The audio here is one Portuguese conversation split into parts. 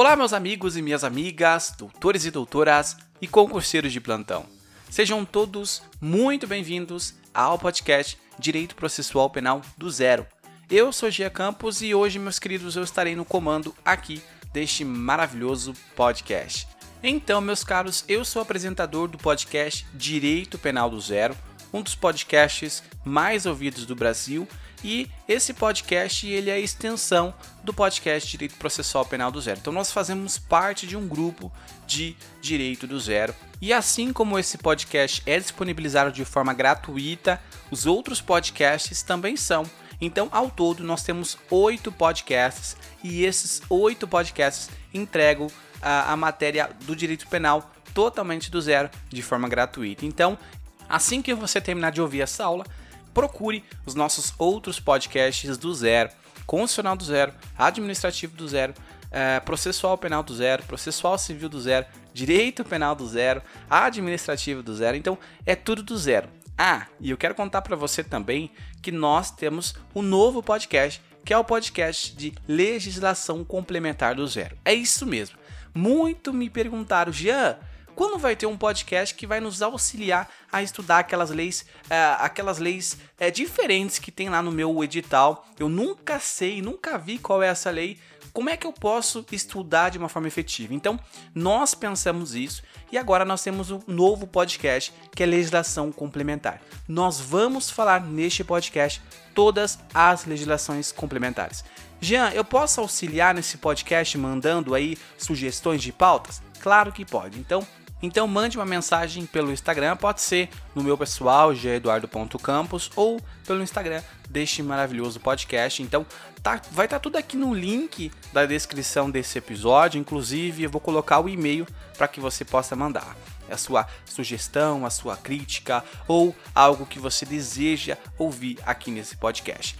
Olá, meus amigos e minhas amigas, doutores e doutoras e concurseiros de plantão. Sejam todos muito bem-vindos ao podcast Direito Processual Penal do Zero. Eu sou Gia Campos e hoje, meus queridos, eu estarei no comando aqui deste maravilhoso podcast. Então, meus caros, eu sou apresentador do podcast Direito Penal do Zero, um dos podcasts mais ouvidos do Brasil e esse podcast ele é a extensão do podcast Direito Processual Penal do Zero. Então nós fazemos parte de um grupo de Direito do Zero. E assim como esse podcast é disponibilizado de forma gratuita, os outros podcasts também são. Então, ao todo, nós temos oito podcasts e esses oito podcasts entregam a, a matéria do direito penal totalmente do zero, de forma gratuita. Então, assim que você terminar de ouvir essa aula, procure os nossos outros podcasts do zero, constitucional do zero, administrativo do zero, é, processual penal do zero, processual civil do zero, direito penal do zero, administrativo do zero. Então é tudo do zero. Ah, e eu quero contar para você também que nós temos um novo podcast, que é o podcast de legislação complementar do zero. É isso mesmo. Muito me perguntaram, Jean, quando vai ter um podcast que vai nos auxiliar a estudar aquelas leis, uh, aquelas leis uh, diferentes que tem lá no meu edital. Eu nunca sei, nunca vi qual é essa lei. Como é que eu posso estudar de uma forma efetiva? Então, nós pensamos isso e agora nós temos um novo podcast que é legislação complementar. Nós vamos falar neste podcast todas as legislações complementares. Jean, eu posso auxiliar nesse podcast mandando aí sugestões de pautas? Claro que pode. Então, então mande uma mensagem pelo Instagram, pode ser no meu pessoal, geeduardo.campos, ou pelo Instagram deste maravilhoso podcast. Então tá, vai estar tá tudo aqui no link da descrição desse episódio. Inclusive, eu vou colocar o e-mail para que você possa mandar a sua sugestão, a sua crítica ou algo que você deseja ouvir aqui nesse podcast.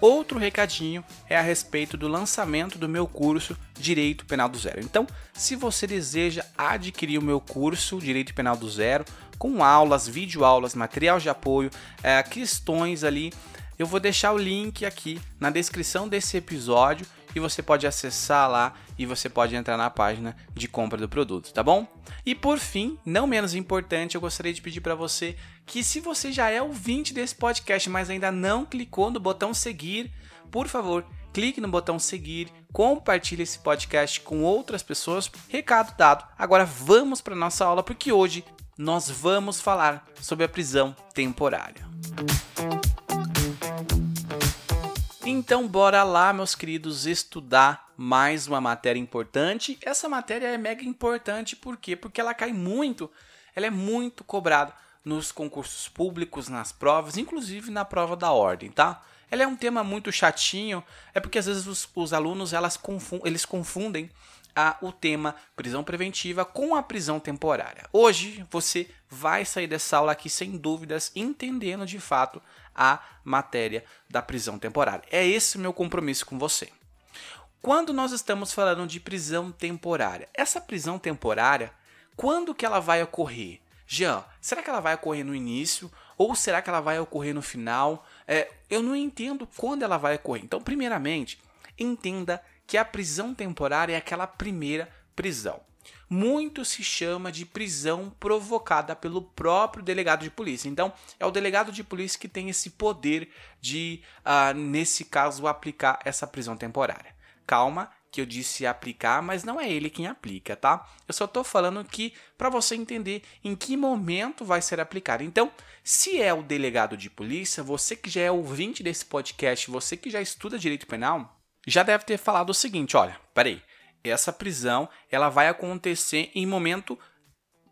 Outro recadinho é a respeito do lançamento do meu curso Direito Penal do Zero. Então, se você deseja adquirir o meu curso Direito Penal do Zero, com aulas, videoaulas, material de apoio, é, questões ali, eu vou deixar o link aqui na descrição desse episódio e você pode acessar lá e você pode entrar na página de compra do produto, tá bom? E por fim, não menos importante, eu gostaria de pedir para você que se você já é ouvinte desse podcast, mas ainda não clicou no botão seguir, por favor, clique no botão seguir, compartilhe esse podcast com outras pessoas. Recado dado. Agora vamos para nossa aula porque hoje nós vamos falar sobre a prisão temporária. Então, bora lá, meus queridos, estudar mais uma matéria importante. Essa matéria é mega importante, por quê? Porque ela cai muito, ela é muito cobrada nos concursos públicos, nas provas, inclusive na prova da ordem, tá? Ela é um tema muito chatinho, é porque às vezes os, os alunos elas confundem, eles confundem a, o tema prisão preventiva com a prisão temporária. Hoje você vai sair dessa aula aqui sem dúvidas, entendendo de fato a matéria da prisão temporária. É esse o meu compromisso com você. Quando nós estamos falando de prisão temporária, essa prisão temporária, quando que ela vai ocorrer? Jean, será que ela vai ocorrer no início ou será que ela vai ocorrer no final? É, eu não entendo quando ela vai ocorrer. Então, primeiramente, entenda que a prisão temporária é aquela primeira prisão muito se chama de prisão provocada pelo próprio delegado de polícia. Então, é o delegado de polícia que tem esse poder de, uh, nesse caso, aplicar essa prisão temporária. Calma, que eu disse aplicar, mas não é ele quem aplica, tá? Eu só estou falando que para você entender em que momento vai ser aplicado. Então, se é o delegado de polícia, você que já é ouvinte desse podcast, você que já estuda direito penal, já deve ter falado o seguinte: olha, peraí, essa prisão ela vai acontecer em momento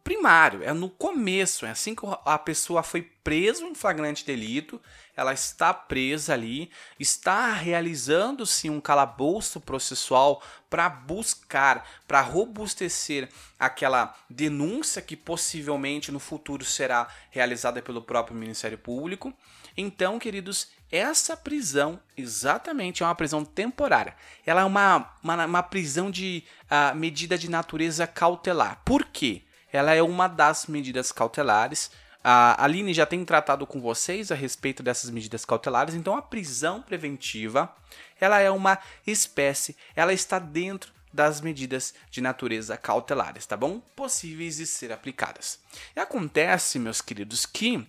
primário, é no começo, é assim que a pessoa foi presa em flagrante delito, ela está presa ali, está realizando-se um calabouço processual para buscar, para robustecer aquela denúncia que possivelmente no futuro será realizada pelo próprio Ministério Público. Então, queridos, essa prisão exatamente é uma prisão temporária. Ela é uma, uma, uma prisão de uh, medida de natureza cautelar. Por quê? Ela é uma das medidas cautelares. A Aline já tem tratado com vocês a respeito dessas medidas cautelares. Então, a prisão preventiva ela é uma espécie, ela está dentro das medidas de natureza cautelares, tá bom? Possíveis de ser aplicadas. E acontece, meus queridos, que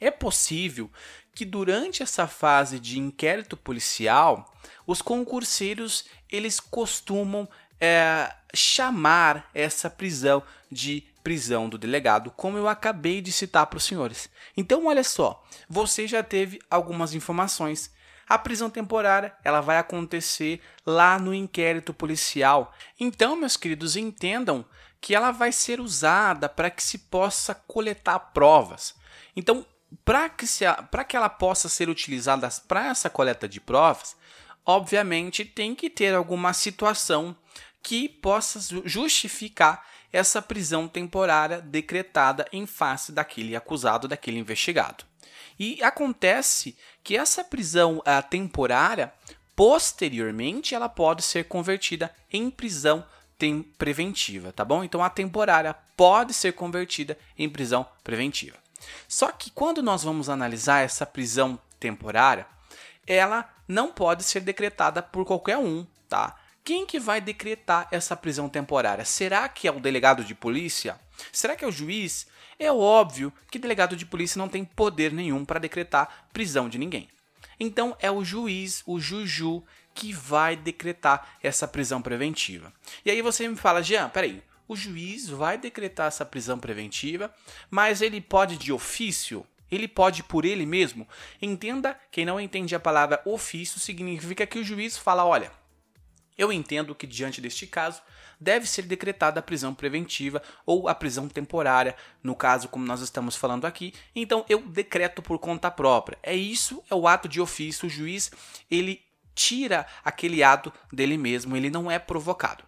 é possível que durante essa fase de inquérito policial, os concurseiros eles costumam é, chamar essa prisão de prisão do delegado, como eu acabei de citar para os senhores. Então, olha só, você já teve algumas informações. A prisão temporária ela vai acontecer lá no inquérito policial. Então, meus queridos, entendam que ela vai ser usada para que se possa coletar provas. Então, para que, que ela possa ser utilizada para essa coleta de provas, obviamente tem que ter alguma situação que possa justificar essa prisão temporária decretada em face daquele acusado, daquele investigado. E acontece que essa prisão uh, temporária, posteriormente, ela pode ser convertida em prisão preventiva, tá bom? Então a temporária pode ser convertida em prisão preventiva. Só que quando nós vamos analisar essa prisão temporária, ela não pode ser decretada por qualquer um, tá? Quem que vai decretar essa prisão temporária? Será que é o delegado de polícia? Será que é o juiz? É óbvio que delegado de polícia não tem poder nenhum para decretar prisão de ninguém. Então é o juiz, o juju, que vai decretar essa prisão preventiva. E aí você me fala, Jean, peraí, o juiz vai decretar essa prisão preventiva, mas ele pode de ofício? Ele pode por ele mesmo? Entenda, quem não entende a palavra ofício significa que o juiz fala, olha, eu entendo que, diante deste caso, deve ser decretada a prisão preventiva ou a prisão temporária, no caso como nós estamos falando aqui. Então eu decreto por conta própria. É isso, é o ato de ofício. O juiz ele tira aquele ato dele mesmo, ele não é provocado.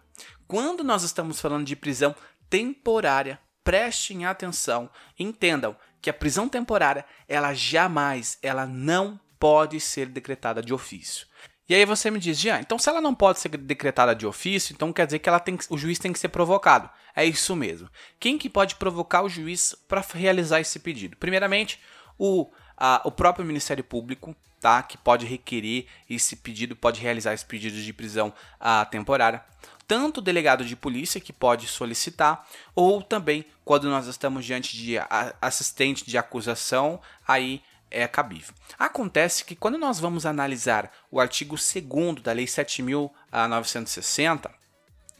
Quando nós estamos falando de prisão temporária, prestem atenção, entendam que a prisão temporária, ela jamais, ela não pode ser decretada de ofício. E aí você me diz, Jean, então se ela não pode ser decretada de ofício, então quer dizer que ela tem, o juiz tem que ser provocado. É isso mesmo. Quem que pode provocar o juiz para realizar esse pedido? Primeiramente, o, a, o próprio Ministério Público, tá? Que pode requerer esse pedido, pode realizar esse pedido de prisão a, temporária. Tanto o delegado de polícia que pode solicitar, ou também quando nós estamos diante de assistente de acusação, aí é cabível. Acontece que quando nós vamos analisar o artigo 2 da Lei 7.960,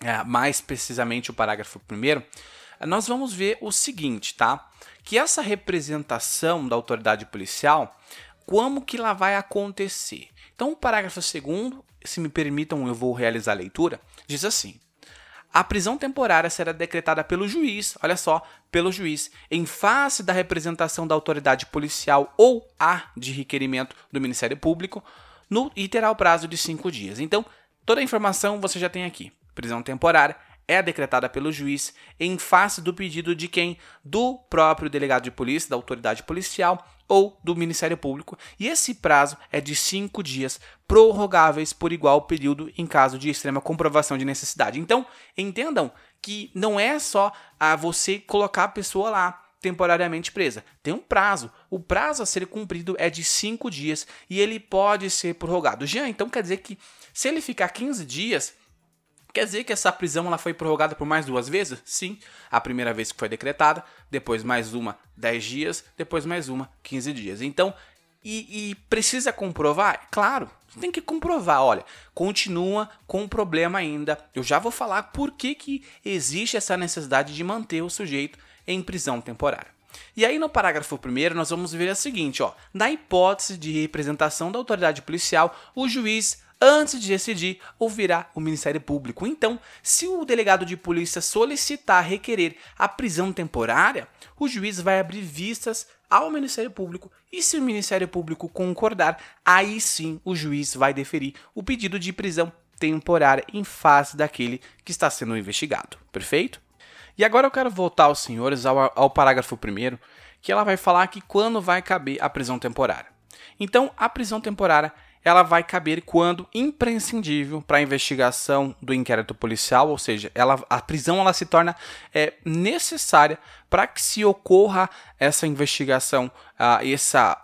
é, mais precisamente o parágrafo 1, nós vamos ver o seguinte, tá? Que essa representação da autoridade policial, como que ela vai acontecer? Então, o parágrafo 2 se me permitam, eu vou realizar a leitura, diz assim: a prisão temporária será decretada pelo juiz, olha só, pelo juiz, em face da representação da autoridade policial ou a de requerimento do Ministério Público, no, e terá o prazo de cinco dias. Então, toda a informação você já tem aqui. Prisão temporária é decretada pelo juiz em face do pedido de quem? Do próprio delegado de polícia, da autoridade policial ou do Ministério Público, e esse prazo é de cinco dias, prorrogáveis por igual período em caso de extrema comprovação de necessidade. Então, entendam que não é só a você colocar a pessoa lá temporariamente presa. Tem um prazo. O prazo a ser cumprido é de cinco dias e ele pode ser prorrogado. Já então quer dizer que se ele ficar 15 dias, Quer dizer que essa prisão ela foi prorrogada por mais duas vezes? Sim. A primeira vez que foi decretada, depois mais uma 10 dias, depois mais uma 15 dias. Então, e, e precisa comprovar? Claro, tem que comprovar. Olha, continua com um problema ainda. Eu já vou falar por que, que existe essa necessidade de manter o sujeito em prisão temporária. E aí no parágrafo 1 nós vamos ver o seguinte, ó, na hipótese de representação da autoridade policial, o juiz antes de decidir, ouvirá o Ministério Público. Então, se o delegado de polícia solicitar requerer a prisão temporária, o juiz vai abrir vistas ao Ministério Público e se o Ministério Público concordar, aí sim o juiz vai deferir o pedido de prisão temporária em face daquele que está sendo investigado. Perfeito? E agora eu quero voltar aos senhores ao, ao parágrafo 1 que ela vai falar que quando vai caber a prisão temporária. Então, a prisão temporária ela vai caber quando imprescindível para a investigação do inquérito policial, ou seja, ela, a prisão ela se torna é, necessária para que se ocorra essa investigação, uh, essa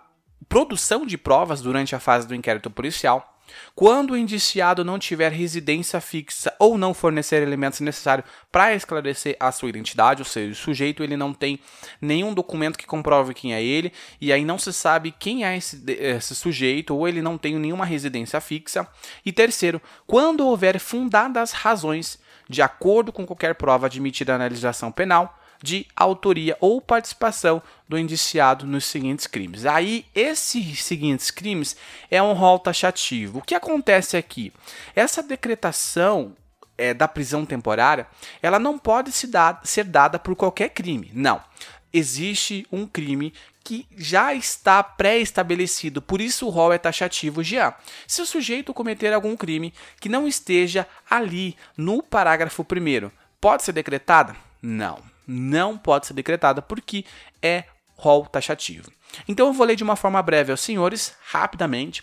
produção de provas durante a fase do inquérito policial, Quando o indiciado não tiver residência fixa ou não fornecer elementos necessários para esclarecer a sua identidade, ou seja, o sujeito ele não tem nenhum documento que comprove quem é ele, e aí não se sabe quem é esse, esse sujeito, ou ele não tem nenhuma residência fixa. E terceiro, quando houver fundadas razões, de acordo com qualquer prova admitida na legislação penal, de autoria ou participação do indiciado nos seguintes crimes. Aí, esses seguintes crimes é um rol taxativo. O que acontece aqui? Essa decretação é, da prisão temporária, ela não pode se dar, ser dada por qualquer crime. Não. Existe um crime que já está pré-estabelecido, por isso o rol é taxativo já. Se o sujeito cometer algum crime que não esteja ali no parágrafo 1, pode ser decretada? Não não pode ser decretada porque é rol taxativo. Então eu vou ler de uma forma breve aos senhores, rapidamente.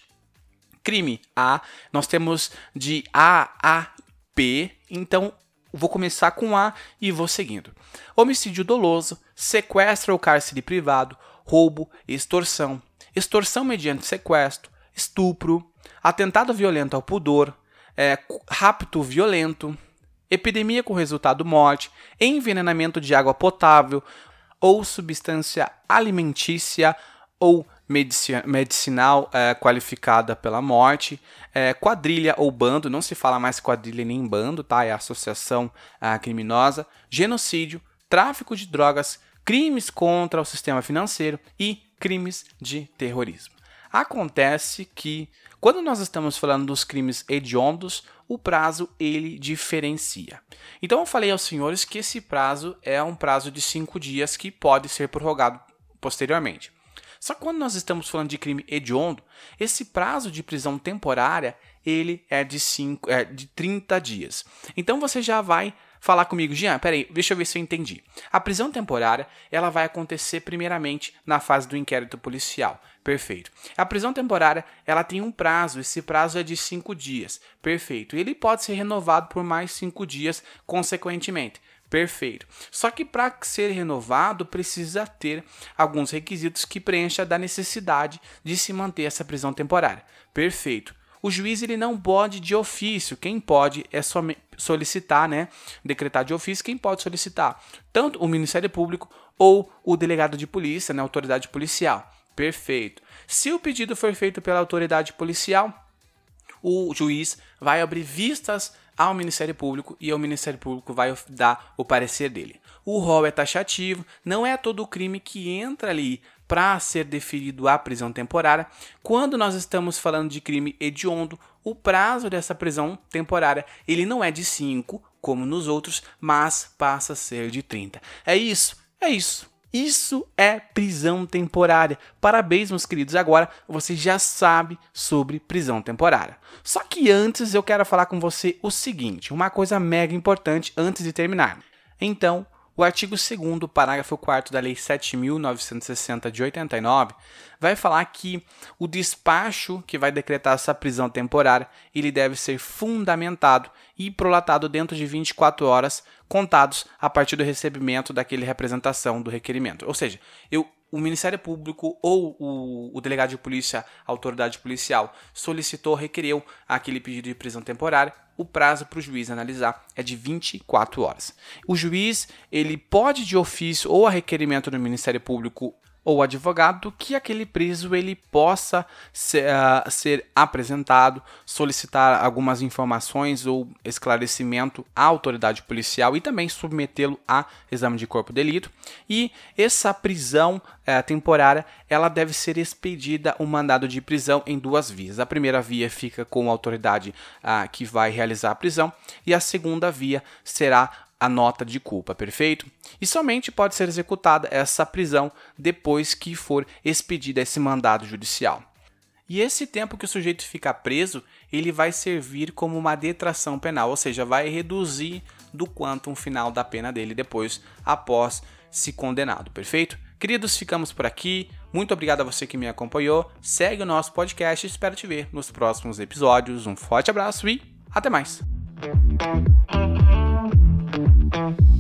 Crime A, nós temos de A a P, então vou começar com A e vou seguindo. Homicídio doloso, sequestro ou cárcere privado, roubo, extorsão, extorsão mediante sequestro, estupro, atentado violento ao pudor, é, rapto violento, epidemia com resultado morte, envenenamento de água potável ou substância alimentícia ou medicinal é, qualificada pela morte, é, quadrilha ou bando, não se fala mais quadrilha nem bando, tá? É associação é, criminosa, genocídio, tráfico de drogas, crimes contra o sistema financeiro e crimes de terrorismo. Acontece que quando nós estamos falando dos crimes hediondos, o prazo ele diferencia. Então eu falei aos senhores que esse prazo é um prazo de cinco dias que pode ser prorrogado posteriormente. Só que quando nós estamos falando de crime hediondo, esse prazo de prisão temporária ele é de, cinco, é de 30 dias. Então você já vai falar comigo, Jean, peraí, deixa eu ver se eu entendi. A prisão temporária, ela vai acontecer primeiramente na fase do inquérito policial. Perfeito. A prisão temporária, ela tem um prazo, esse prazo é de cinco dias. Perfeito. Ele pode ser renovado por mais cinco dias, consequentemente. Perfeito. Só que para ser renovado precisa ter alguns requisitos que preencha da necessidade de se manter essa prisão temporária. Perfeito o juiz ele não pode de ofício. Quem pode é solicitar, né? Decretar de ofício, quem pode solicitar? Tanto o Ministério Público ou o delegado de polícia, né? Autoridade policial. Perfeito. Se o pedido for feito pela autoridade policial, o juiz vai abrir vistas ao Ministério Público e o Ministério Público vai dar o parecer dele. O rol é taxativo, não é todo crime que entra ali para ser deferido a prisão temporária. Quando nós estamos falando de crime hediondo, o prazo dessa prisão temporária ele não é de 5, como nos outros, mas passa a ser de 30. É isso, é isso. Isso é prisão temporária. Parabéns, meus queridos. Agora você já sabe sobre prisão temporária. Só que antes eu quero falar com você o seguinte: uma coisa mega importante antes de terminar. Então, o artigo 2 parágrafo 4 da Lei 7.960 de 89 vai falar que o despacho que vai decretar essa prisão temporária ele deve ser fundamentado e prolatado dentro de 24 horas contados a partir do recebimento daquele representação do requerimento. Ou seja, eu o Ministério Público ou o, o, delegado de polícia, autoridade policial, solicitou, requereu aquele pedido de prisão temporária, o prazo para o juiz analisar é de 24 horas. O juiz ele pode de ofício ou a requerimento do Ministério Público ou advogado que aquele preso ele possa ser, uh, ser, apresentado, solicitar algumas informações ou esclarecimento à autoridade policial e também submetê-lo a exame de corpo de delito. E essa prisão uh, temporária ela deve ser expedida um mandado de prisão em duas vias. A primeira via fica com a autoridade uh, que vai realizar a prisão e a segunda via será a nota de culpa, perfeito? E somente pode ser executada essa prisão depois que for expedida esse mandado judicial. E esse tempo que o sujeito fica preso, ele vai servir como uma detração penal, ou seja, vai reduzir do quanto um final da pena dele depois, após se condenado, perfeito? Queridos, ficamos por aqui. Muito obrigado a você que me acompanhou. Segue o nosso podcast e espero te ver nos próximos episódios. Um forte abraço e até mais! Tchau.